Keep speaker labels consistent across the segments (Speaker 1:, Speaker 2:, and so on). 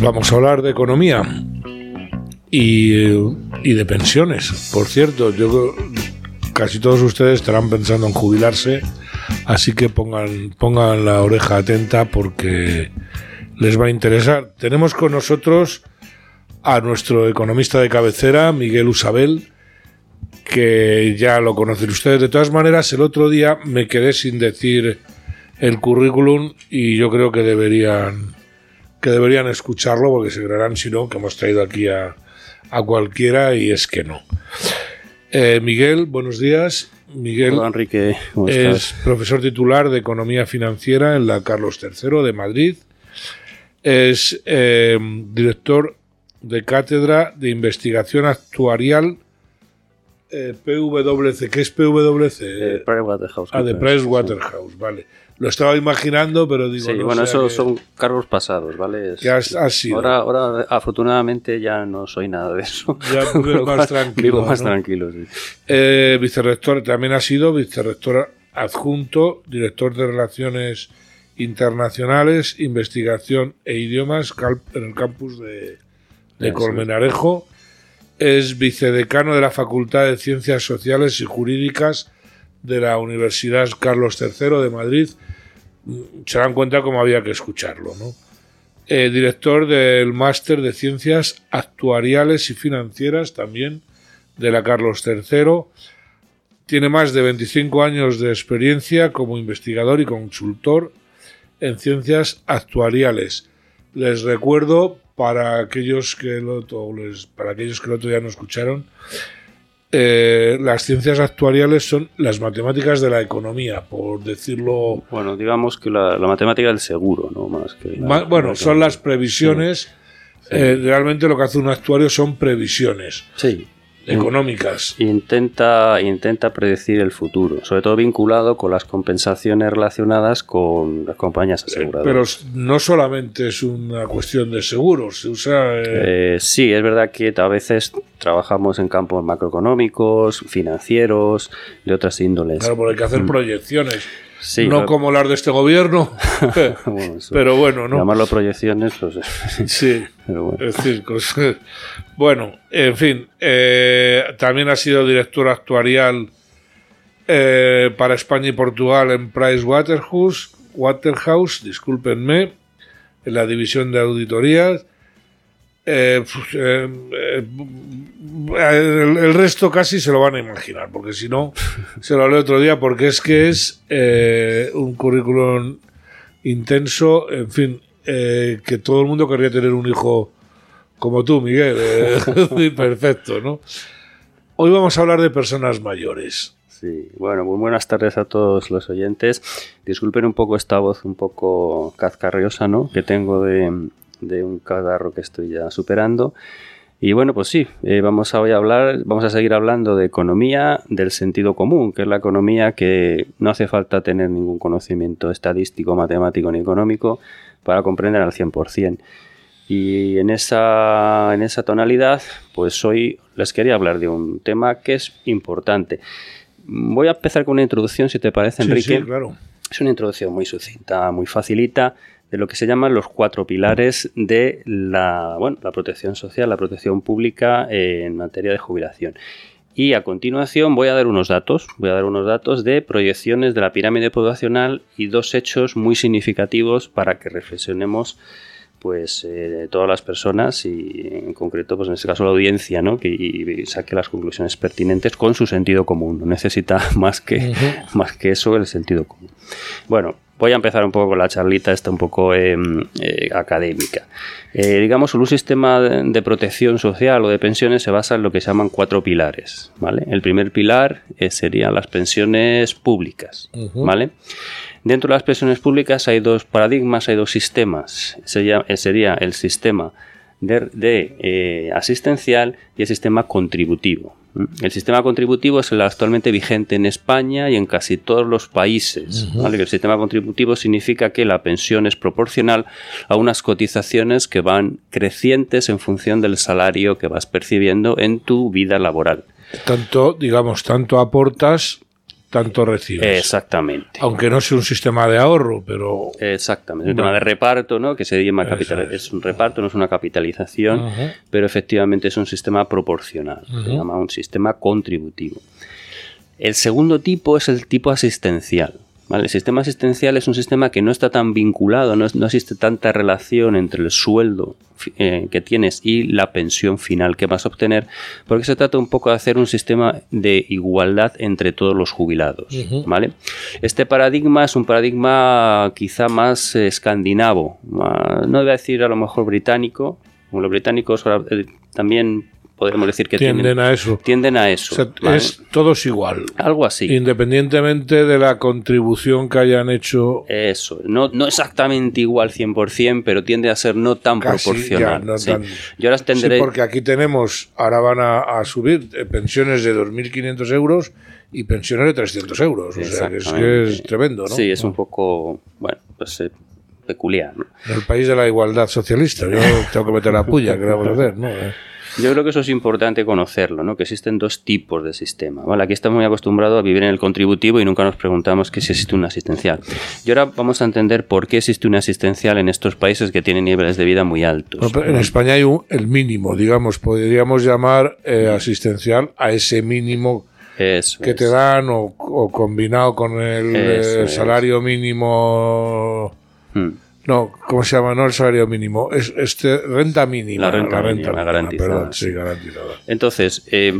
Speaker 1: Vamos a hablar de economía y, de pensiones. Por cierto, yo casi todos ustedes estarán pensando en jubilarse, así que pongan, pongan la oreja atenta porque les va a interesar. Tenemos con nosotros a nuestro economista de cabecera, Miguel Usabel, que ya lo conocen ustedes. De todas maneras, el otro día me quedé sin decir el currículum y yo creo que deberían que deberían escucharlo porque se creerán si no que hemos traído aquí a, a cualquiera y es que no. Eh, Miguel, buenos días. Miguel
Speaker 2: Enrique,
Speaker 1: es profesor titular de Economía Financiera en la Carlos III de Madrid. Es eh, director de Cátedra de Investigación Actuarial eh, PwC. ¿Qué es PwC?
Speaker 2: Eh, Pricewaterhouse.
Speaker 1: Ah, de Pricewaterhouse, vale. Lo estaba imaginando, pero digo.
Speaker 2: Sí, bueno, esos son cargos pasados, ¿vale? Ahora, ahora, afortunadamente, ya no soy nada de eso.
Speaker 1: Ya vivo más tranquilo.
Speaker 2: Vivo más tranquilo, sí.
Speaker 1: Eh, vicerrector, también ha sido vicerrector adjunto, director de Relaciones Internacionales, Investigación e Idiomas en el campus de, de Colmenarejo. Es vicedecano de la Facultad de Ciencias Sociales y Jurídicas de la Universidad Carlos III de Madrid. Se dan cuenta cómo había que escucharlo, ¿no? Eh, director del Máster de Ciencias Actuariales y Financieras también de la Carlos III. Tiene más de 25 años de experiencia como investigador y consultor en ciencias actuariales. Les recuerdo para aquellos que lo, para aquellos que el otro día no escucharon eh, las ciencias actuariales son las matemáticas de la economía, por decirlo.
Speaker 2: Bueno, digamos que la, matemática del seguro, ¿no? Más que
Speaker 1: bueno, son las previsiones. Eh, realmente lo que hace un actuario son previsiones.
Speaker 2: Sí
Speaker 1: económicas.
Speaker 2: Intenta, intenta predecir el futuro, sobre todo vinculado con las compensaciones relacionadas con las compañías eh, aseguradoras.
Speaker 1: Pero no solamente es una cuestión de seguros, se usa...
Speaker 2: Eh, sí, es verdad que a veces trabajamos en campos macroeconómicos, financieros, de otras índoles.
Speaker 1: Claro, porque hay que hacer mm. proyecciones no como las de este gobierno, pero bueno, ¿no?
Speaker 2: Llamarlo proyecciones, pues...
Speaker 1: sí, bueno. es decir, bueno, en fin, eh, también ha sido director actuarial eh, para España y Portugal en Price Waterhouse, Waterhouse, discúlpenme, en la división de auditorías. Eh, el, resto casi se lo van a imaginar, porque si no, se lo leo otro día, porque es que es eh, un currículum intenso, en fin, eh, que todo el mundo querría tener un hijo como tú, Miguel, eh, perfecto, ¿no? Hoy vamos a hablar de personas mayores.
Speaker 2: Sí, bueno, muy buenas tardes a todos los oyentes. Disculpen un poco esta voz un poco cazcarriosa, ¿no? Que tengo de, de un cadarro que estoy ya superando. Y bueno, pues sí, eh, vamos a hoy a hablar, vamos a seguir hablando de economía del sentido común, que es la economía que no hace falta tener ningún conocimiento estadístico, matemático ni económico para comprender al 100%. Y en esa, en esa tonalidad, pues hoy les quería hablar de un tema que es importante. Voy a empezar con una introducción, si te parece, Enrique.
Speaker 1: Sí, claro.
Speaker 2: Es una introducción muy sucinta, muy facilita de lo que se llaman los cuatro pilares de la, bueno, la protección social, la protección pública en materia de jubilación. Y a continuación voy a dar unos datos, voy a dar unos datos de proyecciones de la pirámide poblacional y dos hechos muy significativos para que reflexionemos pues eh, todas las personas y en concreto pues en este caso la audiencia ¿no? que saque las conclusiones pertinentes con su sentido común no necesita más que más que eso el sentido común bueno voy a empezar un poco con la charlita esta un poco em, eh, académica. Eh, digamos, un sistema de protección social o de pensiones se basa en lo que se llaman cuatro pilares, ¿vale? El primer pilar eh, serían las pensiones públicas, ¿vale? Dentro de las pensiones públicas hay dos paradigmas, hay dos sistemas. Sería, sería el sistema de, asistencial y el sistema contributivo. El sistema contributivo es el actualmente vigente en España y en casi todos los países. El sistema contributivo significa que la pensión es proporcional a unas cotizaciones que van crecientes en función del salario que vas percibiendo en tu vida laboral.
Speaker 1: Tanto, digamos, tanto aportas tanto recibes.
Speaker 2: Exactamente.
Speaker 1: Aunque no sea un sistema de ahorro, pero...
Speaker 2: Exactamente. Un tema de reparto, ¿no? Que se llama capital. Es. un reparto, no es una capitalización, pero efectivamente es un sistema proporcional. Se llama un sistema contributivo. El segundo tipo es el tipo asistencial. El sistema asistencial es un sistema que no está tan vinculado, no, existe tanta relación entre el sueldo eh, que tienes y la pensión final que vas a obtener, porque se trata un poco de hacer un sistema de igualdad entre todos los jubilados. ¿vale? Este paradigma es un paradigma quizá más escandinavo, no voy a decir a lo mejor británico, como los británicos eh, también podemos decir que
Speaker 1: tienden, a eso.
Speaker 2: Tienden a eso.
Speaker 1: Es todos igual.
Speaker 2: Algo así.
Speaker 1: Independientemente de la contribución que hayan hecho.
Speaker 2: Eso. No, no exactamente igual 100%, pero tiende a ser no tan proporcional.
Speaker 1: Yo ahora tendré... porque aquí tenemos, ahora van a, subir eh, pensiones de 2.500 euros y pensiones de 300 euros. O sea, que es, tremendo, ¿no?
Speaker 2: Sí, es un poco, bueno, pues eh, peculiar.
Speaker 1: En el país de la igualdad socialista, yo tengo que meter la puya, que vamos a hacer, ¿no? Eh.
Speaker 2: Yo creo que eso es importante conocerlo, ¿no? que existen dos tipos de sistema. ¿vale? Aquí estamos muy acostumbrados a vivir en el contributivo y nunca nos preguntamos que si existe un asistencial. Y ahora vamos a entender por qué existe un asistencial en estos países que tienen niveles de vida muy altos.
Speaker 1: en España hay un, el mínimo, digamos, podríamos llamar eh, asistencial a ese mínimo que te dan o, combinado con el, salario mínimo. Hmm. No, ¿cómo se llama? No el salario mínimo, es este renta mínima.
Speaker 2: La renta, mínima, garantizada. sí, garantizada. Entonces, eh,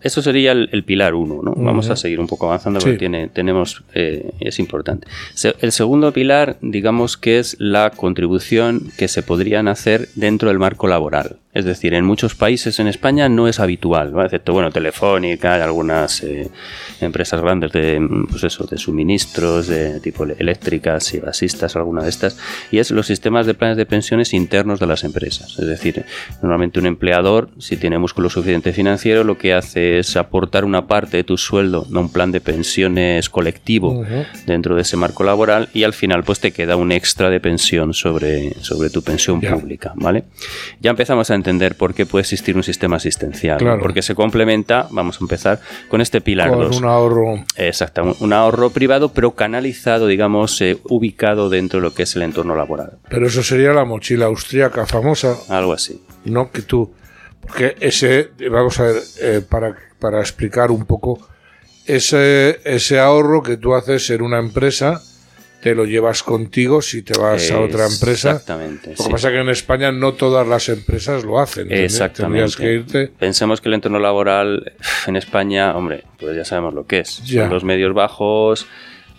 Speaker 2: eso sería el, pilar uno, ¿no? Vamos a seguir un poco avanzando porque tiene, tenemos, eh, es importante. el segundo pilar, digamos que es la contribución que se podrían hacer dentro del marco laboral. Es decir, en muchos países en España no es habitual, excepto bueno, Telefónica, hay algunas eh, empresas grandes de, pues eso, de suministros, de tipo eléctricas y basistas, alguna de estas, y es los sistemas de planes de pensiones internos de las empresas. Es decir, normalmente un empleador, si tiene músculo suficiente financiero, lo que hace es aportar una parte de tu sueldo a un plan de pensiones colectivo dentro de ese marco laboral y al final pues te queda un extra de pensión sobre, sobre tu pensión pública, ¿vale? Ya empezamos a entender por qué puede existir un sistema asistencial. Porque se complementa, vamos a empezar, con este pilar
Speaker 1: con un ahorro.
Speaker 2: Exacto, un ahorro privado, pero canalizado, digamos, eh, ubicado dentro de lo que es el entorno laboral.
Speaker 1: Pero eso sería la mochila austríaca famosa.
Speaker 2: Algo así.
Speaker 1: No que tú. Porque ese, vamos a ver, eh, para, para explicar un poco, ese, ese ahorro que tú haces en una empresa te lo llevas contigo si te vas a otra empresa.
Speaker 2: Exactamente.
Speaker 1: Lo que pasa es que en España no todas las empresas lo hacen.
Speaker 2: Exactamente. que irte. Pensemos que el entorno laboral en España, hombre, pues ya sabemos lo que es. Son los medios bajos,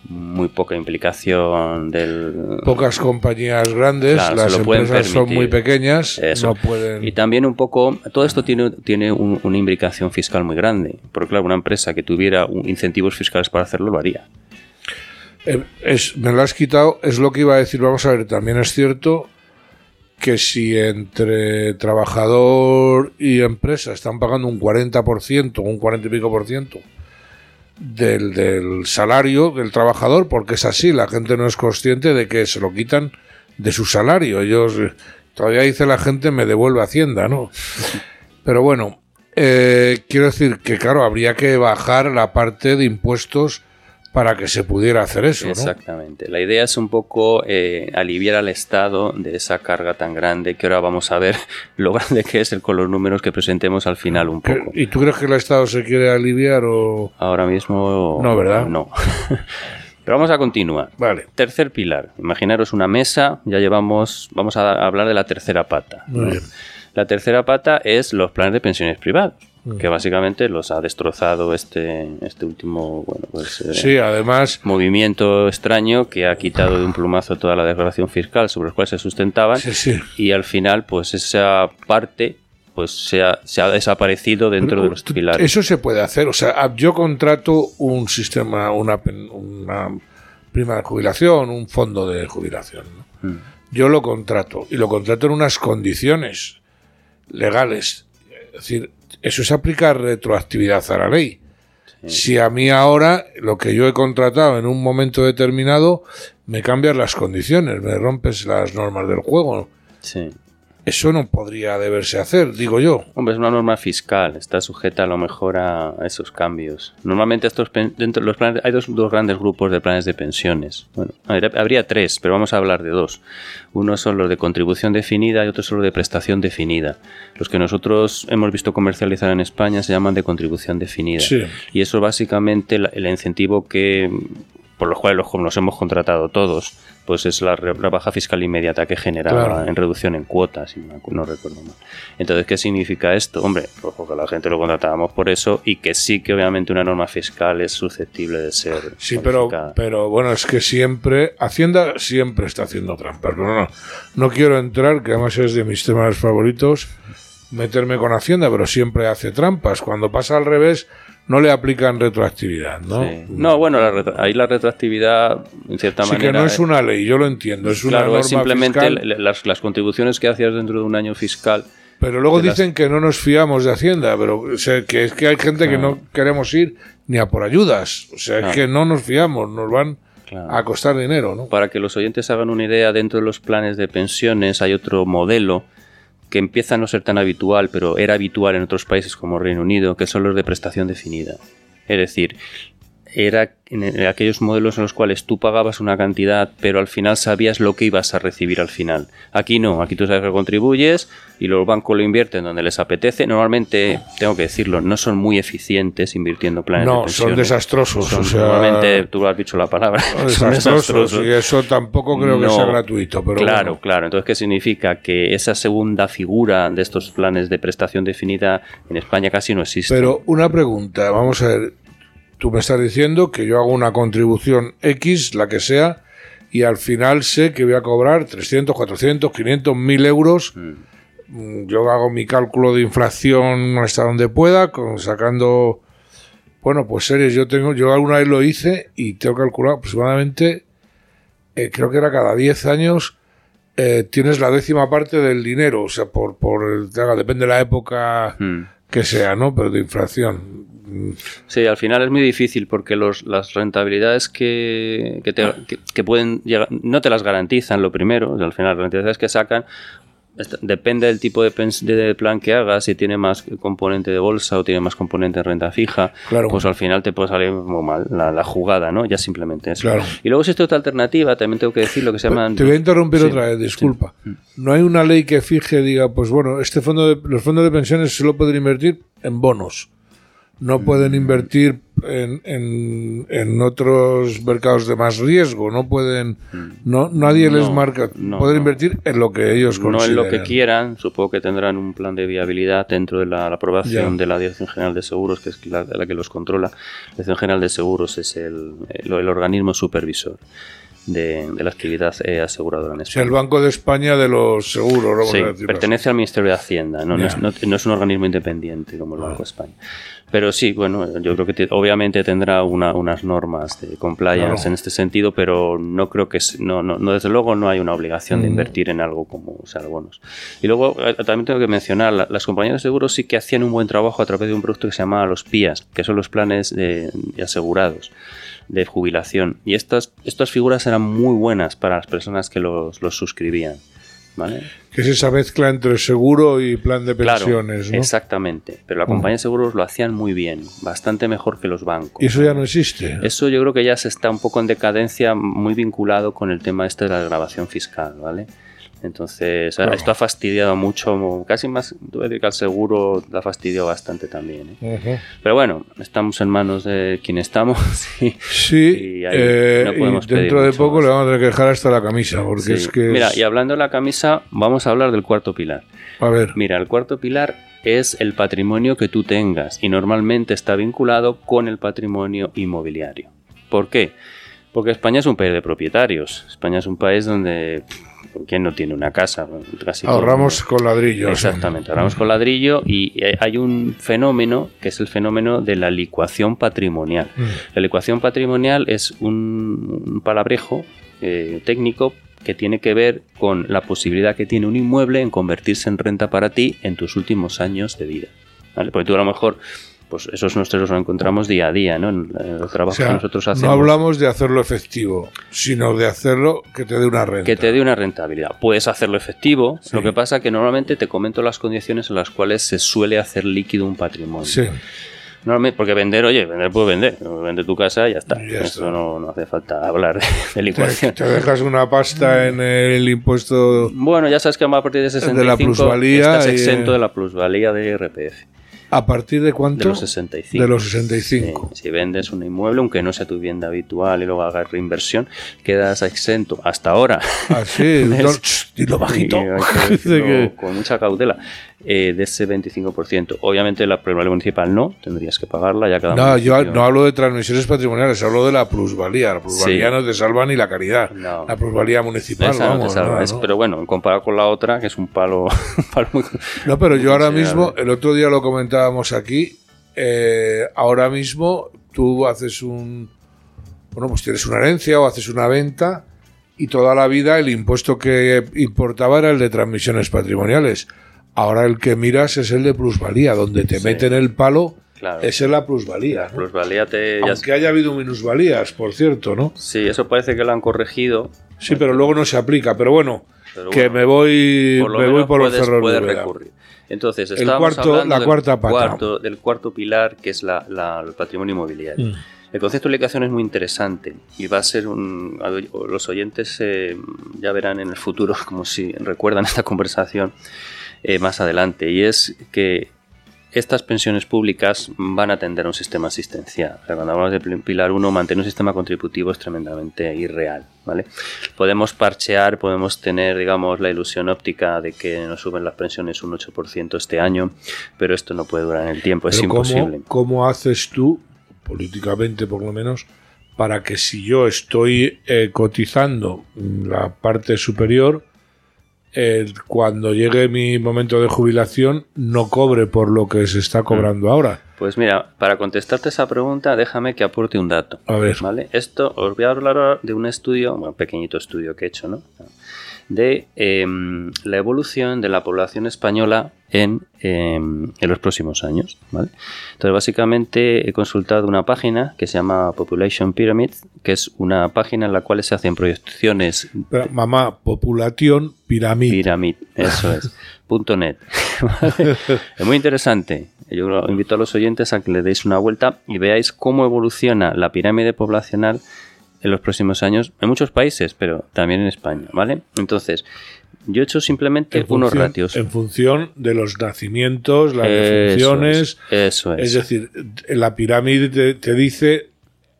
Speaker 2: muy poca implicación del...
Speaker 1: Pocas compañías grandes, las empresas son muy pequeñas, no pueden...
Speaker 2: Y también un poco, todo esto tiene, tiene una implicación fiscal muy grande, porque claro, una empresa que tuviera incentivos fiscales para hacerlo lo haría.
Speaker 1: Eh, es, me lo has quitado, es lo que iba a decir. Vamos a ver, también es cierto que si entre trabajador y empresa están pagando un 40%, un 40 y pico por ciento del, del salario del trabajador, porque es así, la gente no es consciente de que se lo quitan de su salario. Ellos, todavía dice la gente, me devuelve Hacienda, ¿no? Pero bueno, eh, quiero decir que, claro, habría que bajar la parte de impuestos para que se pudiera hacer eso.
Speaker 2: Exactamente. La idea es un poco eh, aliviar al Estado de esa carga tan grande que ahora vamos a ver lo grande que es el, con los números que presentemos al final un poco.
Speaker 1: ¿Y tú crees que el Estado se quiere aliviar o...?
Speaker 2: Ahora mismo...
Speaker 1: No, ¿verdad?
Speaker 2: No. Pero vamos a continuar.
Speaker 1: Vale.
Speaker 2: Tercer pilar. Imaginaros una mesa, ya llevamos, vamos a hablar de la tercera pata. La tercera pata es los planes de pensiones privados que básicamente los ha destrozado este, este último bueno, pues,
Speaker 1: eh, además
Speaker 2: movimiento extraño que ha quitado de un plumazo toda la declaración fiscal sobre la cual se sustentaban y al final pues esa parte pues se ha, se ha desaparecido dentro de los pilares.
Speaker 1: Eso se puede hacer, o sea, yo contrato un sistema, una, una prima de jubilación, un fondo de jubilación. Mm. Yo lo contrato y lo contrato en unas condiciones legales. Es decir, eso es aplicar retroactividad a la ley. Si a mí ahora lo que yo he contratado en un momento determinado me cambias las condiciones, me rompes las normas del juego.
Speaker 2: Sí.
Speaker 1: Eso no podría deberse hacer, digo yo.
Speaker 2: Hombre, es una norma fiscal, está sujeta a lo mejor a esos cambios. Normalmente estos dentro de los planes hay dos, dos, grandes grupos de planes de pensiones. Bueno, habría tres, pero vamos a hablar de dos. Uno son los de contribución definida y otro son los de prestación definida. Los que nosotros hemos visto comercializar en España se llaman de contribución definida. Sí. Y eso básicamente el incentivo que por los cuales los, hemos contratado todos, pues es la rebaja fiscal inmediata que generaba en reducción en cuotas, si no, recuerdo mal. Entonces, ¿qué significa esto? Hombre, pues porque la gente lo contratábamos por eso y que sí que obviamente una norma fiscal es susceptible de ser.
Speaker 1: Sí, pero, pero bueno, es que siempre, Hacienda siempre está haciendo trampas. Pero no, no quiero entrar, que además es de mis temas favoritos, meterme con Hacienda, pero siempre hace trampas. Cuando pasa al revés, no le aplican retroactividad, ¿no?
Speaker 2: No, bueno, ahí la retroactividad, en cierta manera.
Speaker 1: Sí, que no es una ley, yo lo entiendo. Es una norma
Speaker 2: es simplemente las, las, contribuciones que hacías dentro de un año fiscal.
Speaker 1: Pero luego dicen que no nos fiamos de Hacienda, pero o sea, que es que hay gente que no queremos ir ni a por ayudas. O sea, es que no nos fiamos, nos van a costar dinero, ¿no?
Speaker 2: Para que los oyentes hagan una idea, dentro de los planes de pensiones hay otro modelo que empieza a no ser tan habitual, pero era habitual en otros países como Reino Unido, que son los de prestación definida. Es decir, era en aquellos modelos en los cuales tú pagabas una cantidad, pero al final sabías lo que ibas a recibir al final. Aquí no, aquí tú sabes que contribuyes y los bancos lo invierten donde les apetece. Normalmente, tengo que decirlo, no son muy eficientes invirtiendo planes
Speaker 1: no,
Speaker 2: de pensiones.
Speaker 1: son desastrosos.
Speaker 2: normalmente, tú has dicho la palabra,
Speaker 1: desastrosos, Y eso tampoco creo que sea gratuito. Pero
Speaker 2: claro, claro. Entonces, ¿qué significa? Que esa segunda figura de estos planes de prestación definida en España casi no existe.
Speaker 1: Pero una pregunta, vamos a ver Tú me estás diciendo que yo hago una contribución X, la que sea, y al final sé que voy a cobrar 300, 400, 500, 1000 euros. Mm. Yo hago mi cálculo de inflación hasta donde pueda, con, sacando, bueno, pues series. Yo tengo, yo alguna vez lo hice y tengo calculado aproximadamente, eh, creo que era cada 10 años, eh, tienes la décima parte del dinero, o sea, por, por depende de la época mm. que sea, ¿no? Pero de inflación.
Speaker 2: Sí, al final es muy difícil porque los, las rentabilidades que, que, pueden llegar, no te las garantizan lo primero, al final las rentabilidades que sacan depende del tipo de, de, plan que hagas, si tiene más componente de bolsa o tiene más componente de renta fija, pues al final te puede salir muy mal la, jugada, ¿no? Ya simplemente eso. Y luego existe otra alternativa, también tengo que decir lo que se llama...
Speaker 1: Te voy a interrumpir otra vez, disculpa. No hay una ley que fije, diga, pues bueno, este fondo de, los fondos de pensiones solo pueden invertir en bonos no pueden invertir en, en, otros mercados de más riesgo, no pueden, no nadie les marca, pueden invertir en lo que ellos consideren.
Speaker 2: No en lo que quieran, supongo que tendrán un plan de viabilidad dentro de la, aprobación de la Dirección General de Seguros, que es la, que los controla. La Dirección General de Seguros es el, el, organismo supervisor. De, la actividad eh, aseguradora en España.
Speaker 1: el Banco de España de los seguros.
Speaker 2: Sí, pertenece al Ministerio de Hacienda, no, es, no, es, un organismo independiente como el Banco de España. Pero sí, bueno, yo creo que obviamente tendrá unas normas de compliance en este sentido, pero no creo que, no, no, desde luego no hay una obligación de mm. invertir en algo como ser bonos. Y luego eh, también tengo que mencionar, las compañías de seguros sí que hacían un buen trabajo a través de un producto que se llamaba los PIAs, que son los planes de, asegurados de jubilación. Y estas, estas figuras eran muy buenas para las personas que los, los suscribían.
Speaker 1: Que es esa mezcla entre seguro y plan de pensiones,
Speaker 2: Exactamente. Pero la compañía de seguros lo hacían muy bien, bastante mejor que los bancos.
Speaker 1: ¿Y eso ya no existe?
Speaker 2: Eso yo creo que ya se está un poco en decadencia, muy vinculado con el tema este de la grabación fiscal, ¿vale? Entonces, esto ha fastidiado mucho, casi más, tuve que al seguro la fastidió bastante también. ¿eh? Pero bueno, estamos en manos de quien estamos.
Speaker 1: sí, y, eh, dentro de poco le vamos a tener que dejar hasta la camisa, porque es que...
Speaker 2: Mira, y hablando de la camisa, vamos a hablar del cuarto pilar.
Speaker 1: A ver.
Speaker 2: Mira, el cuarto pilar es el patrimonio que tú tengas y normalmente está vinculado con el patrimonio inmobiliario. ¿Por qué? Porque España es un país de propietarios. España es un país donde ¿Quién no tiene una casa?
Speaker 1: ahorramos con ladrillo.
Speaker 2: Exactamente, ahorramos con ladrillo y hay un fenómeno que es el fenómeno de la licuación patrimonial. Mm. La licuación patrimonial es un, palabrejo eh, técnico que tiene que ver con la posibilidad que tiene un inmueble en convertirse en renta para ti en tus últimos años de vida. Porque tú a lo mejor pues esos nosotros los encontramos día a día, ¿no? En el trabajo que nosotros hacemos.
Speaker 1: No hablamos de hacerlo efectivo, sino de hacerlo que te dé una renta.
Speaker 2: Que te dé una rentabilidad. Puedes hacerlo efectivo, lo que pasa que normalmente te comento las condiciones en las cuales se suele hacer líquido un patrimonio.
Speaker 1: Sí.
Speaker 2: Normalmente, porque vender, oye, vender puedes vender. Vende tu casa y ya está. Eso No, no, hace falta hablar de, liquidación.
Speaker 1: Te, dejas una pasta en el impuesto.
Speaker 2: Bueno, ya sabes que a partir de 65
Speaker 1: de la plusvalía
Speaker 2: estás exento de la plusvalía de RPF.
Speaker 1: ¿A partir de cuánto?
Speaker 2: De los 65.
Speaker 1: De los 65.
Speaker 2: si vendes un inmueble, aunque no sea tu vivienda habitual y luego hagas reinversión, quedas exento hasta ahora.
Speaker 1: Ah, sí, dilo bajito.
Speaker 2: Con mucha cautela. Eh, de ese 25%. Obviamente la plusvalía municipal no, tendrías que pagarla ya cada
Speaker 1: No, yo no hablo de transmisiones patrimoniales, hablo de la plusvalía. La plusvalía no te salva ni la caridad. La plusvalía municipal, vamos.
Speaker 2: pero bueno, comparado con la otra, que es un palo, muy,
Speaker 1: No, pero yo ahora mismo, el otro día lo comentábamos aquí, eh, ahora mismo tú haces un... Bueno, pues tienes una herencia o haces una venta y toda la vida el impuesto que importaba era el de transmisiones patrimoniales Ahora el que miras es el de plusvalía, donde te meten el palo. Claro. Esa es la plusvalía.
Speaker 2: plusvalía te,
Speaker 1: Aunque haya habido minusvalías, por cierto, ¿no?
Speaker 2: Sí, eso parece que lo han corregido.
Speaker 1: Sí, pero luego no se aplica. Pero bueno, que me voy por, me voy por los cerros
Speaker 2: recurrir. Entonces,
Speaker 1: el cuarto, la cuarta pata.
Speaker 2: Del cuarto, del cuarto pilar, que es la, el patrimonio inmobiliario. Mm. El concepto de liquidación es muy interesante y va a ser un. Los oyentes eh, ya verán en el futuro, como si recuerdan esta conversación, eh, más adelante, y es que estas pensiones públicas van a atender a un sistema asistencial. cuando hablamos de Pilar 1, mantener un sistema contributivo es tremendamente irreal. ¿vale? Podemos parchear, podemos tener, digamos, la ilusión óptica de que nos suben las pensiones un 8% este año, pero esto no puede durar en el tiempo, es imposible.
Speaker 1: ¿cómo, haces tú, políticamente por lo menos, para que si yo estoy eh, cotizando la parte superior, cuando llegue mi momento de jubilación no cobre por lo que se está cobrando ahora.
Speaker 2: Pues mira, para contestarte esa pregunta, déjame que aporte un dato.
Speaker 1: A ver.
Speaker 2: ¿vale? Esto os voy a hablar de un estudio, un pequeñito estudio que he hecho, ¿no? De em, la evolución de la población española en, em, en, los próximos años. ¿vale? Entonces, básicamente he consultado una página que se llama Population Pyramid, que es una página en la cual se hacen proyecciones.
Speaker 1: mamá, Population Pyramid.
Speaker 2: Pyramid, eso es. punto .net. Es muy interesante. Yo invito a los oyentes a que le deis una vuelta y veáis cómo evoluciona la pirámide poblacional en los próximos años en muchos países, pero también en España, ¿vale? Entonces, yo he hecho simplemente unos ratios.
Speaker 1: En función de los nacimientos, las defunciones.
Speaker 2: Eso es.
Speaker 1: Es decir, la pirámide te, dice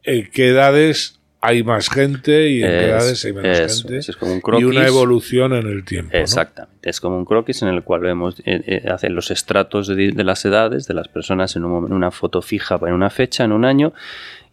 Speaker 1: en qué edades hay más gente y en edades hay menos gente.
Speaker 2: Es, como un croquis.
Speaker 1: Y una evolución en el tiempo.
Speaker 2: Exactamente. Es como un croquis en el cual vemos eh, eh los estratos de, las edades de las personas en, un, en una foto fija en una fecha, en un año,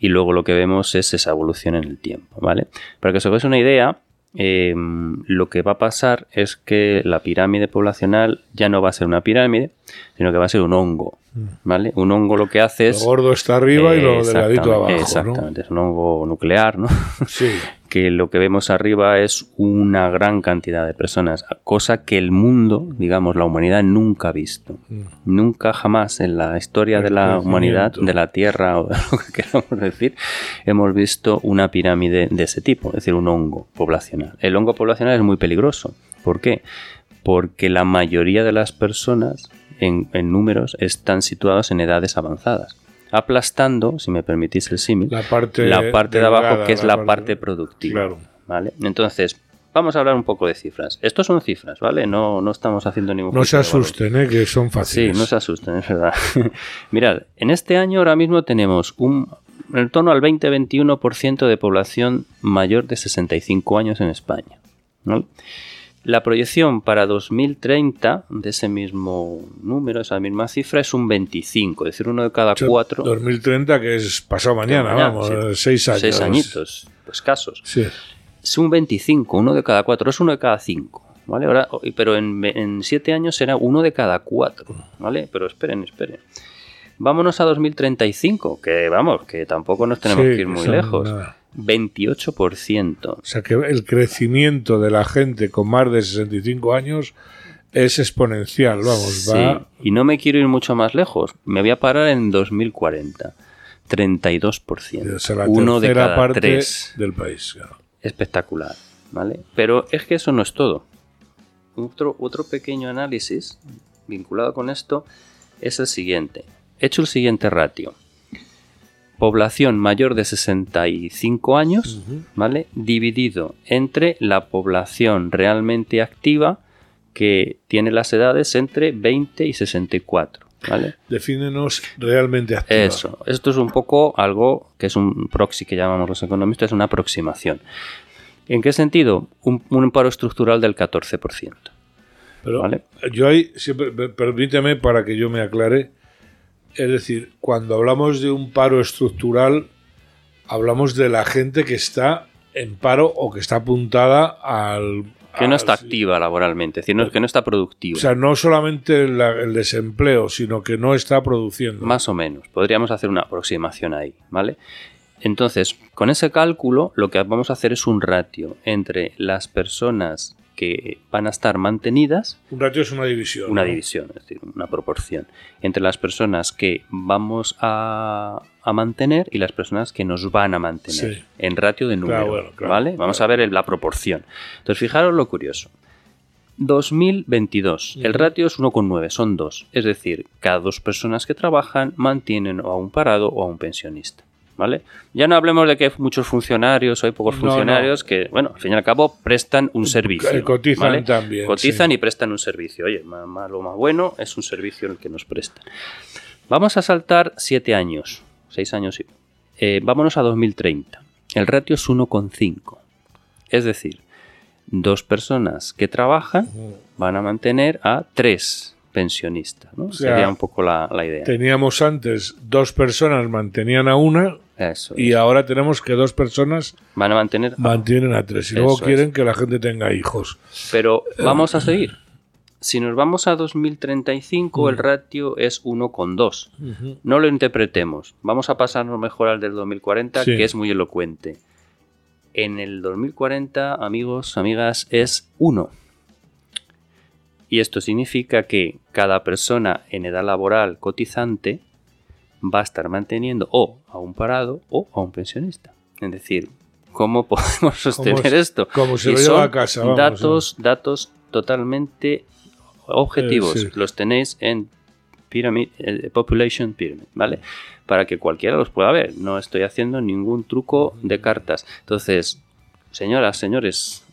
Speaker 2: y luego lo que vemos es esa evolución en el tiempo, ¿vale? Para que os hagáis una idea, em, lo que va a pasar es que la pirámide poblacional ya no va a ser una pirámide, sino que va a ser un hongo, mm. ¿vale? Un hongo lo que hace es...
Speaker 1: Lo gordo está arriba y lo delgadito abajo,
Speaker 2: Exactamente, es un hongo nuclear, ¿no?
Speaker 1: Sí.
Speaker 2: que lo que vemos arriba es una gran cantidad de personas, cosa que el mundo, digamos, la humanidad nunca ha visto. Mm. Nunca jamás en la historia de la humanidad, de la Tierra o de lo que queramos decir, hemos visto una pirámide de ese tipo, es decir, un hongo poblacional. El hongo poblacional es muy peligroso. ¿Por qué? Porque la mayoría de las personas en, en números están situadas en edades avanzadas aplastando, si me permitís el símil,
Speaker 1: la parte,
Speaker 2: la parte de abajo que es la, parte, productiva. ¿vale? Entonces, vamos a hablar un poco de cifras. Estos son cifras, ¿vale? No, no estamos haciendo ningún...
Speaker 1: No se asusten, ¿eh? que son fáciles.
Speaker 2: Sí, no se asusten, es verdad. Mirad, en este año ahora mismo tenemos un, en torno al 20-21% de población mayor de 65 años en España. ¿no? La proyección para 2030 de ese mismo número, esa misma cifra, es un 25, es decir, uno de cada cuatro.
Speaker 1: 2030, que es pasado mañana, vamos, seis años.
Speaker 2: Seis añitos, escasos.
Speaker 1: Sí.
Speaker 2: Es un 25, uno de cada cuatro, es uno de cada cinco. ¿Vale? Ahora, pero en, en siete años será uno de cada cuatro, ¿vale? Pero esperen, esperen. Vámonos a 2035, que vamos, que tampoco nos tenemos que ir muy lejos. 28%.
Speaker 1: O sea que el crecimiento de la gente con más de 65 años es exponencial, vamos, va...
Speaker 2: Y no me quiero ir mucho más lejos, me voy a parar en 2040. 32%. Uno de cada parte tres.
Speaker 1: del país.
Speaker 2: Espectacular, ¿vale? Pero es que eso no es todo. Otro, otro pequeño análisis vinculado con esto es el siguiente. He hecho el siguiente ratio. Población mayor de 65 años, ¿vale? Dividido entre la población realmente activa que tiene las edades entre 20 y 64. ¿Vale?
Speaker 1: Defínenos realmente activa.
Speaker 2: Eso, esto es un poco algo que es un proxy que llamamos los economistas, es una aproximación. ¿En qué sentido? Un, paro estructural del 14%.
Speaker 1: Pero yo ahí, siempre, permíteme para que yo me aclare, es decir, cuando hablamos de un paro estructural, hablamos de la gente que está en paro o que está apuntada al...
Speaker 2: Que no está activa laboralmente, es decir, que no está productiva.
Speaker 1: O sea, no solamente el desempleo, sino que no está produciendo.
Speaker 2: Más o menos. Podríamos hacer una aproximación ahí, ¿vale? Entonces, con ese cálculo, lo que vamos a hacer es un ratio entre las personas que van a estar mantenidas.
Speaker 1: Un ratio es una división.
Speaker 2: Una división, es decir, una proporción. Entre las personas que vamos a, mantener y las personas que nos van a mantener. En ratio de número. ¿Vale? Vamos a ver la proporción. Entonces, fijaros lo curioso. 2022. El ratio es 1,9, son dos. Es decir, cada dos personas que trabajan mantienen o a un parado o a un pensionista. Ya no hablemos de que hay muchos funcionarios o hay pocos funcionarios que, bueno, al fin y al cabo prestan un servicio.
Speaker 1: Eh, cotizan también.
Speaker 2: Cotizan y prestan un servicio. Oye, más, lo más bueno es un servicio el que nos prestan. Vamos a saltar siete años, seis años y... Eh, vámonos a 2030. El ratio es 1,5. Es decir, dos personas que trabajan van a mantener a tres pensionistas. ¿no? Sería un poco la, la, idea.
Speaker 1: Teníamos antes dos personas mantenían a una y ahora tenemos que dos personas
Speaker 2: van a mantener
Speaker 1: mantienen a tres y luego quieren que la gente tenga hijos.
Speaker 2: Pero vamos a seguir. Si nos vamos a 2035, el mm. ratio es 1,2. No lo interpretemos. Vamos a pasarnos mejor al del 2040, que es muy elocuente. En el 2040, amigos, amigas, es 1. Y esto significa que cada persona en edad laboral cotizante va a estar manteniendo o a un parado o a un pensionista. Es decir, ¿cómo podemos sostener esto?
Speaker 1: Como se lo lleva a casa.
Speaker 2: datos, datos totalmente objetivos. Eh, los tenéis en pyramid, eh, Population Pyramid, ¿vale? Para que cualquiera los pueda ver. No estoy haciendo ningún truco de cartas. Entonces, señoras, señores.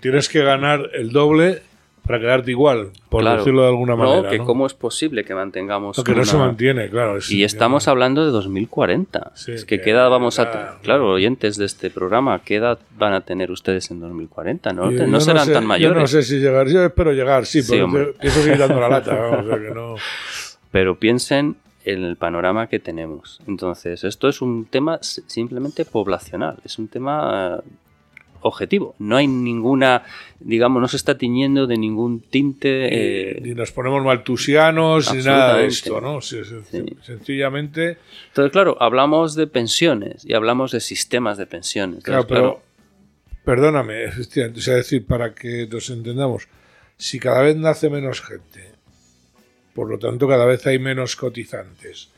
Speaker 1: tienes que ganar el doble para quedarte igual, por decirlo de alguna manera.
Speaker 2: No, que cómo es posible que mantengamos.
Speaker 1: No, que no se mantiene, claro.
Speaker 2: y estamos hablando de 2040. es que, qué edad vamos a. Claro, oyentes de este programa, ¿qué edad van a tener ustedes en 2040? No, no serán tan mayores.
Speaker 1: Yo no sé si llegar, yo espero llegar, sí, pero pienso seguir dando la lata. Vamos, que no...
Speaker 2: Pero piensen en el panorama que tenemos. Entonces, esto es un tema simplemente poblacional, es un tema objetivo. No hay ninguna, digamos, no se está tiñendo de ningún tinte.
Speaker 1: Eh, ni nos ponemos maltusianos ni nada de esto, ¿no? Sencillamente.
Speaker 2: Entonces, claro, hablamos de pensiones y hablamos de sistemas de pensiones.
Speaker 1: claro, pero. Perdóname, es decir, para que nos entendamos, si cada vez nace menos gente, por lo tanto cada vez hay menos cotizantes,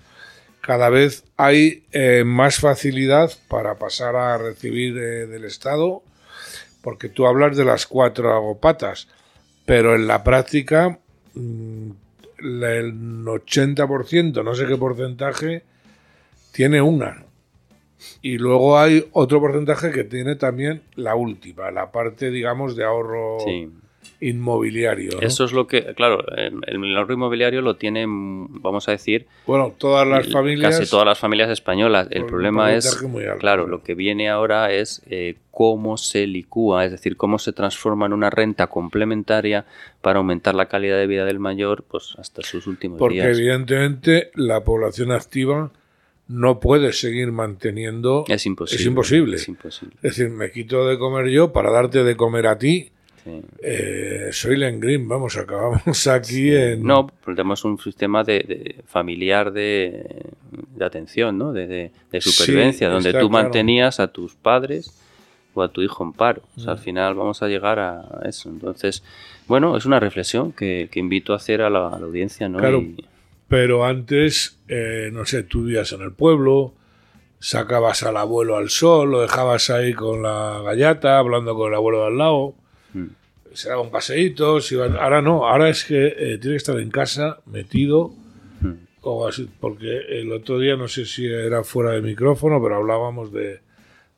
Speaker 1: cada vez hay eh, más facilidad para pasar a recibir eh, del Estado porque tú hablas de las cuatro patas, pero en la práctica mm, el 80%, no sé qué porcentaje, tiene una. Y luego hay otro porcentaje que tiene también la última, la parte, digamos, de ahorro inmobiliario.
Speaker 2: Eso es lo que, claro, el, ahorro inmobiliario lo tienen, vamos a decir,
Speaker 1: bueno, todas las familias,
Speaker 2: casi todas las familias españolas. El problema es, claro, lo que viene ahora es eh, cómo se licúa, es decir, cómo se transforma en una renta complementaria para aumentar la calidad de vida del mayor, pues hasta sus últimos
Speaker 1: días.
Speaker 2: Porque
Speaker 1: evidentemente la población activa no puede seguir manteniendo.
Speaker 2: Es imposible.
Speaker 1: Es imposible.
Speaker 2: Es imposible.
Speaker 1: Es decir, me quito de comer yo para darte de comer a ti eh, Green, vamos, acabamos aquí en...
Speaker 2: No, tenemos un sistema de, familiar de, atención, ¿no? De, supervivencia, donde tú mantenías a tus padres o a tu hijo en paro. O sea, al mm. final vamos a llegar a eso. Entonces, bueno, es una reflexión que, invito a hacer a la, audiencia, ¿no?
Speaker 1: Claro, pero antes, eh, no sé, tú vivías en el pueblo, sacabas al abuelo al sol, lo dejabas ahí con la gallata, hablando con el abuelo de al lado. Se daba un paseíto, ahora no, ahora es que eh, tiene que estar en casa, metido, mm. o así, porque el otro día, no sé si era fuera de micrófono, pero hablábamos de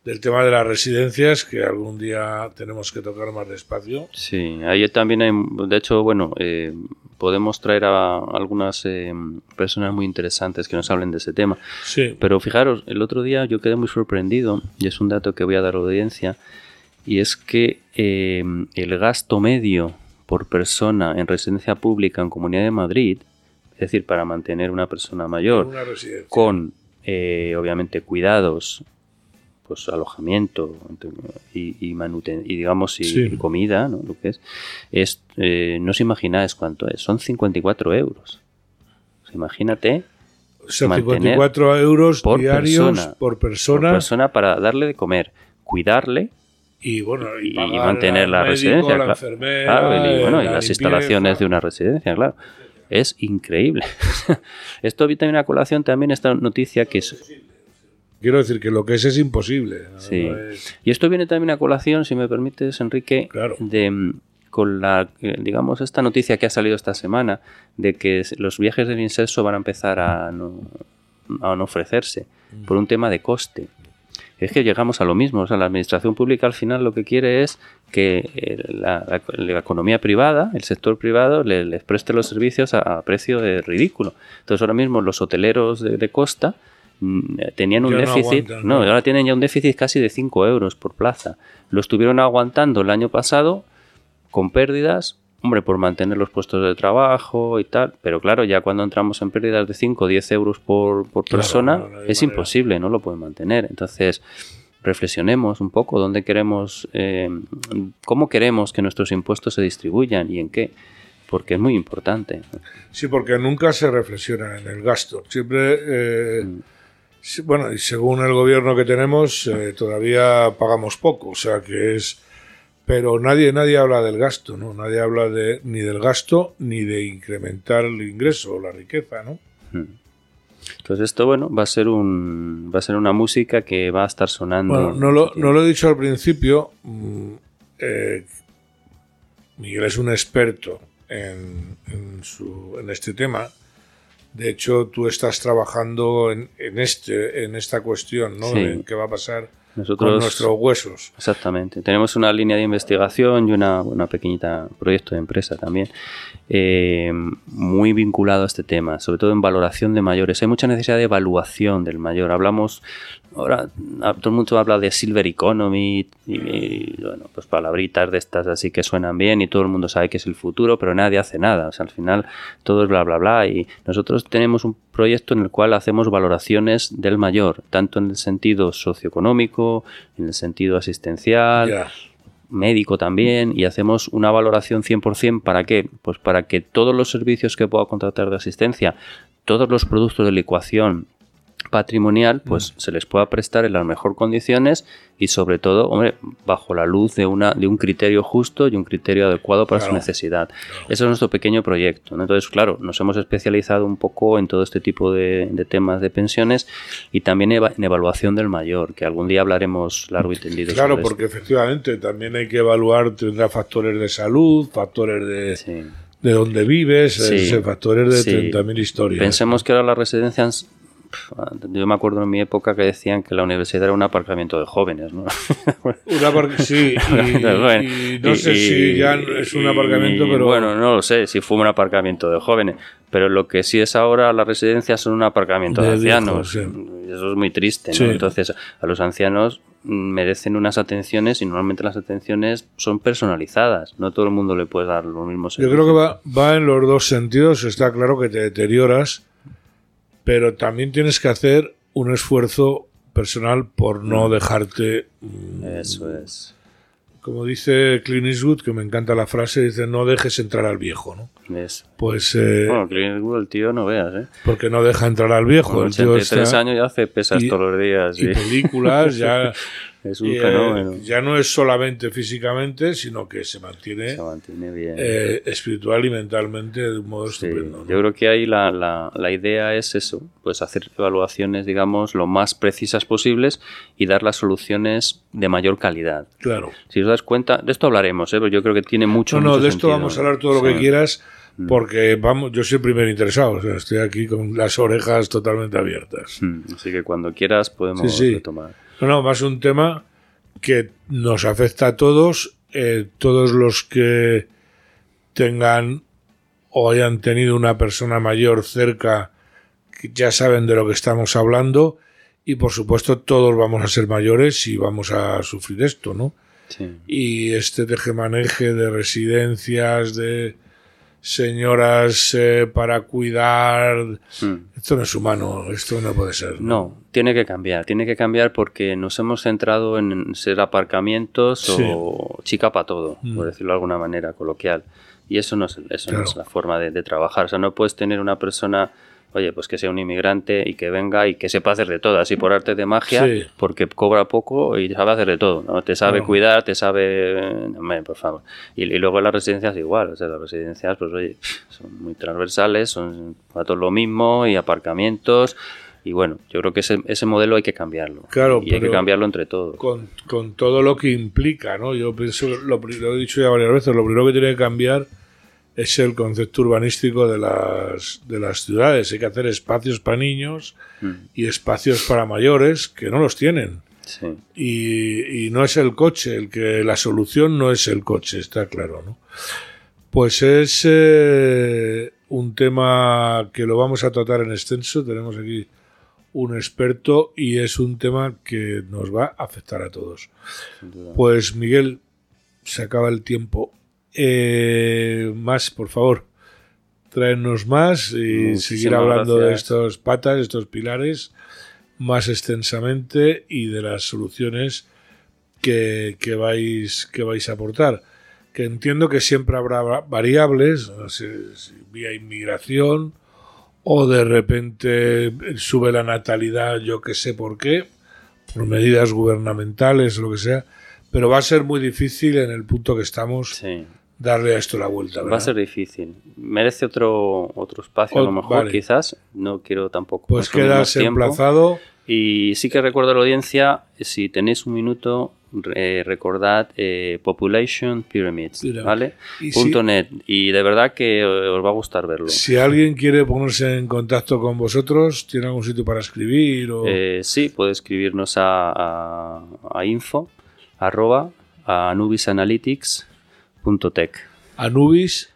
Speaker 1: del tema de las residencias, que algún día tenemos que tocar más despacio.
Speaker 2: Sí, ahí también hay, de hecho, bueno, eh, podemos traer a algunas eh, personas muy interesantes que nos hablen de ese tema.
Speaker 1: Sí.
Speaker 2: Pero fijaros, el otro día yo quedé muy sorprendido, y es un dato que voy a dar a la audiencia, y es que eh, el gasto medio por persona en residencia pública en Comunidad de Madrid, es decir, para mantener una persona mayor, con obviamente cuidados pues alojamiento y, y, y digamos y, comida, ¿no? Lo que es, es eh, no os imagináis cuánto es, son 54 euros. imagínate.
Speaker 1: O 54 euros por diarios persona, por persona.
Speaker 2: Por persona para darle de comer, cuidarle
Speaker 1: y bueno
Speaker 2: y, mantener la residencia la claro, y, bueno, y las instalaciones de una residencia claro es increíble esto vi también a colación también esta noticia que es
Speaker 1: Quiero decir que lo que es es imposible.
Speaker 2: Sí. Y esto viene también a colación, si me permites, Enrique, de mm, con la, eh, digamos, esta noticia que ha salido esta semana de que los viajes del incenso van a empezar a no, a no ofrecerse por un tema de coste. Es que llegamos a lo mismo, o sea, la administración pública al final lo que quiere es que eh, la, economía privada, el sector privado, les preste los servicios a, precio de ridículo. Entonces ahora mismo los hoteleros de costa Mm, tenían un déficit, no, ahora tienen ya un déficit casi de 5 euros por plaza. Lo estuvieron aguantando el año pasado con pérdidas, hombre, por mantener los puestos de trabajo y tal, pero claro, ya cuando entramos en pérdidas de 5 o 10 euros por, persona, es imposible, no lo pueden mantener. Entonces, reflexionemos un poco dónde queremos, eh, cómo queremos que nuestros impuestos se distribuyan y en qué porque es muy importante.
Speaker 1: Sí, porque nunca se reflexiona en el gasto. Siempre eh, mm bueno, y según el gobierno que tenemos, eh, todavía pagamos poco, o sea que es. Pero nadie, nadie habla del gasto, ¿no? Nadie habla de, ni del gasto ni de incrementar el ingreso o la riqueza, ¿no? Hmm.
Speaker 2: Entonces esto, bueno, va a ser un, va a ser una música que va a estar sonando.
Speaker 1: Bueno, no lo, no lo he dicho al principio. Mm, eh, Miguel es un experto en, en, su, en este tema de hecho, tú estás trabajando en, este, en esta cuestión, ¿no? En qué va a pasar con nuestros huesos.
Speaker 2: Exactamente. Tenemos una línea de investigación y una, una pequeñita proyecto de empresa también eh, muy vinculado a este tema, sobre todo en valoración de mayores. Hay mucha necesidad de evaluación del mayor. Hablamos ahora todo el mundo habla de Silver Economy y, bueno, pues palabritas de estas así que suenan bien y todo el mundo sabe que es el futuro, pero nadie hace nada. O sea, al final todo es bla, bla, bla. Y nosotros tenemos un proyecto en el cual hacemos valoraciones del mayor, tanto en el sentido socioeconómico, en el sentido asistencial. médico también y hacemos una valoración 100% para qué? Pues para que todos los servicios que pueda contratar de asistencia, todos los productos de licuación, patrimonial, pues mm. se les pueda prestar en las mejores condiciones y sobre todo, hombre, bajo la luz de una de un criterio justo y un criterio adecuado para su necesidad. Ese es nuestro pequeño proyecto. Entonces, claro, nos hemos especializado un poco en todo este tipo de, temas de pensiones y también en evaluación del mayor, que algún día hablaremos largo y tendido.
Speaker 1: Claro, porque efectivamente también hay que evaluar, tendrá factores de salud, factores de... de dónde vives, factores de 30.000 historias.
Speaker 2: Pensemos que ahora las residencias yo me acuerdo en mi época que decían que la universidad era un aparcamiento de jóvenes, ¿no?
Speaker 1: sí, y, no sé si ya es un aparcamiento, pero...
Speaker 2: Bueno, no lo sé si fue un aparcamiento de jóvenes, pero lo que sí es ahora las residencias son un aparcamiento de, ancianos. Eso es muy triste, ¿no? Entonces, a los ancianos merecen unas atenciones y normalmente las atenciones son personalizadas. No todo el mundo le puede dar los mismos
Speaker 1: Yo creo que va, va en los dos sentidos. Está claro que te deterioras pero también tienes que hacer un esfuerzo personal por no mm. dejarte.
Speaker 2: Mm, Eso es.
Speaker 1: Como dice Clint Eastwood, que me encanta la frase, dice: No dejes entrar al viejo, ¿no? Pues. Eh,
Speaker 2: bueno, Clint Eastwood, el tío, no veas, ¿eh?
Speaker 1: Porque no deja entrar al viejo.
Speaker 2: Con 83 años ya hace pesas todos los días.
Speaker 1: Y, películas, ya.
Speaker 2: es un
Speaker 1: eh,
Speaker 2: fenómeno.
Speaker 1: ya no es solamente físicamente, sino que se mantiene,
Speaker 2: Se mantiene bien.
Speaker 1: eh, espiritual y mentalmente de un modo
Speaker 2: Sí,
Speaker 1: estupendo. ¿no?
Speaker 2: Yo creo que ahí la, la- la idea es eso, pues hacer evaluaciones, digamos, lo más precisas posibles y dar las soluciones de mayor calidad.
Speaker 1: Claro.
Speaker 2: Si os das cuenta, de esto hablaremos, ¿eh? pero yo creo que tiene mucho
Speaker 1: No, no,
Speaker 2: mucho
Speaker 1: de esto
Speaker 2: sentido.
Speaker 1: vamos a hablar todo lo que quieras,
Speaker 2: Mm.
Speaker 1: porque vamos, yo soy el primer interesado, o sea, estoy aquí con las orejas totalmente abiertas.
Speaker 2: Mm, Así que cuando quieras podemos
Speaker 1: Sí, sí.
Speaker 2: retomar.
Speaker 1: No, no, más un tema que nos afecta a todos, eh, todos los que tengan o hayan tenido una persona mayor cerca, que ya saben de lo que estamos hablando, y por supuesto todos vamos a ser mayores y vamos a sufrir esto, ¿no?
Speaker 2: Sí.
Speaker 1: y este tejemaneje de residencias, de señoras eh, para cuidar.
Speaker 2: Mm.
Speaker 1: Esto no es humano, esto no puede ser.
Speaker 2: No, tiene que cambiar, tiene que cambiar porque nos hemos centrado en ser aparcamientos
Speaker 1: Sí.
Speaker 2: o chica para todo,
Speaker 1: Mm.
Speaker 2: por decirlo de alguna manera coloquial. Y eso no es, eso no es la forma de, de trabajar. O sea, no puedes tener una persona, oye, pues que sea un inmigrante y que venga y que sepa hacer de todo, así por arte de magia,
Speaker 1: Sí.
Speaker 2: porque cobra poco y sabe hacer de todo, ¿no? Te sabe
Speaker 1: Claro.
Speaker 2: cuidar, te sabe... Por favor. Y, y luego las residencias igual, o sea, las residencias, pues oye, son muy transversales, son para todo lo mismo y aparcamientos... Y bueno, yo creo que ese, ese modelo hay que cambiarlo.
Speaker 1: Claro,
Speaker 2: y hay que cambiarlo entre todos.
Speaker 1: Con, con todo lo que implica, ¿no? Yo pienso, lo, lo he dicho ya varias veces, lo primero que tiene que cambiar es el concepto urbanístico de las, de las ciudades. Hay que hacer espacios para niños
Speaker 2: Mm,
Speaker 1: y espacios para mayores que no los tienen.
Speaker 2: Sí.
Speaker 1: y, y no es el coche, el que la solución no es el coche, está claro, ¿no? Pues es eh, un tema que lo vamos a tratar en extenso, tenemos aquí un experto y es un tema que nos va a afectar a todos. Pues Miguel, se acaba el tiempo. Eh, más, por favor, traernos más y
Speaker 2: Muchísimas
Speaker 1: seguir hablando de estos patas, estos pilares, más extensamente y de las soluciones que, que vais, que vais a aportar. Que entiendo que siempre habrá va- variables, no sé, si vía inmigración, o de repente sube la natalidad, yo que sé por qué, por medidas gubernamentales lo que sea, pero va a ser muy difícil en el punto que estamos
Speaker 2: Sí.
Speaker 1: Darle a esto la vuelta.
Speaker 2: Va a
Speaker 1: ¿verdad?
Speaker 2: ser difícil. Merece otro, otro espacio, a lo mejor,
Speaker 1: vale.
Speaker 2: quizás. No quiero tampoco.
Speaker 1: Pues quedas emplazado.
Speaker 2: Y sí que recuerdo a la audiencia, si tenéis un minuto, re- recordad eh, Population Pyramids,
Speaker 1: Mira,
Speaker 2: ¿vale?
Speaker 1: y
Speaker 2: Punto
Speaker 1: si-
Speaker 2: net. Y de verdad que eh, os va a gustar verlo.
Speaker 1: Si alguien quiere ponerse en contacto con vosotros, ¿tiene algún sitio para escribir? O...
Speaker 2: Eh, sí, puede escribirnos a, a- a info arroba anubisanalytics.tech.
Speaker 1: Anubis,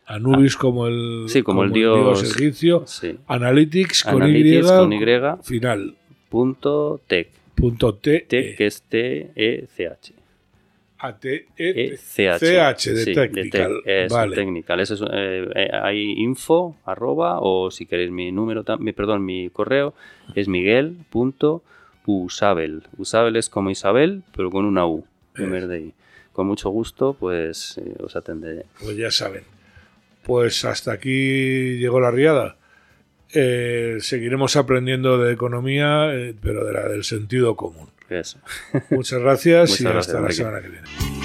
Speaker 1: Anubis como el,
Speaker 2: Sí, como el dios-
Speaker 1: egipcio,
Speaker 2: Sí.
Speaker 1: Analytics con
Speaker 2: Analytics
Speaker 1: Y,
Speaker 2: con Y.
Speaker 1: final.
Speaker 2: Punto tech.
Speaker 1: Punto T,
Speaker 2: Tech, que es T-E-C-H.
Speaker 1: A T E
Speaker 2: E-C-H.
Speaker 1: CH de
Speaker 2: Sí,
Speaker 1: technical.
Speaker 2: tech, eso,
Speaker 1: vale.
Speaker 2: technical. Es, eh, eh, hay info, arroba, o si queréis mi número, mi, perdón, mi correo es miguel.usabel. Usabel es como Isabel, pero con una U, en vez de I. Con mucho gusto, pues eh, os atenderé.
Speaker 1: Pues ya saben. Pues hasta aquí llegó la riada. Eh, seguiremos aprendiendo de economía, eh, pero de la del sentido común.
Speaker 2: Eso.
Speaker 1: Muchas gracias
Speaker 2: Muchas
Speaker 1: y
Speaker 2: gracias,
Speaker 1: hasta la semana que viene.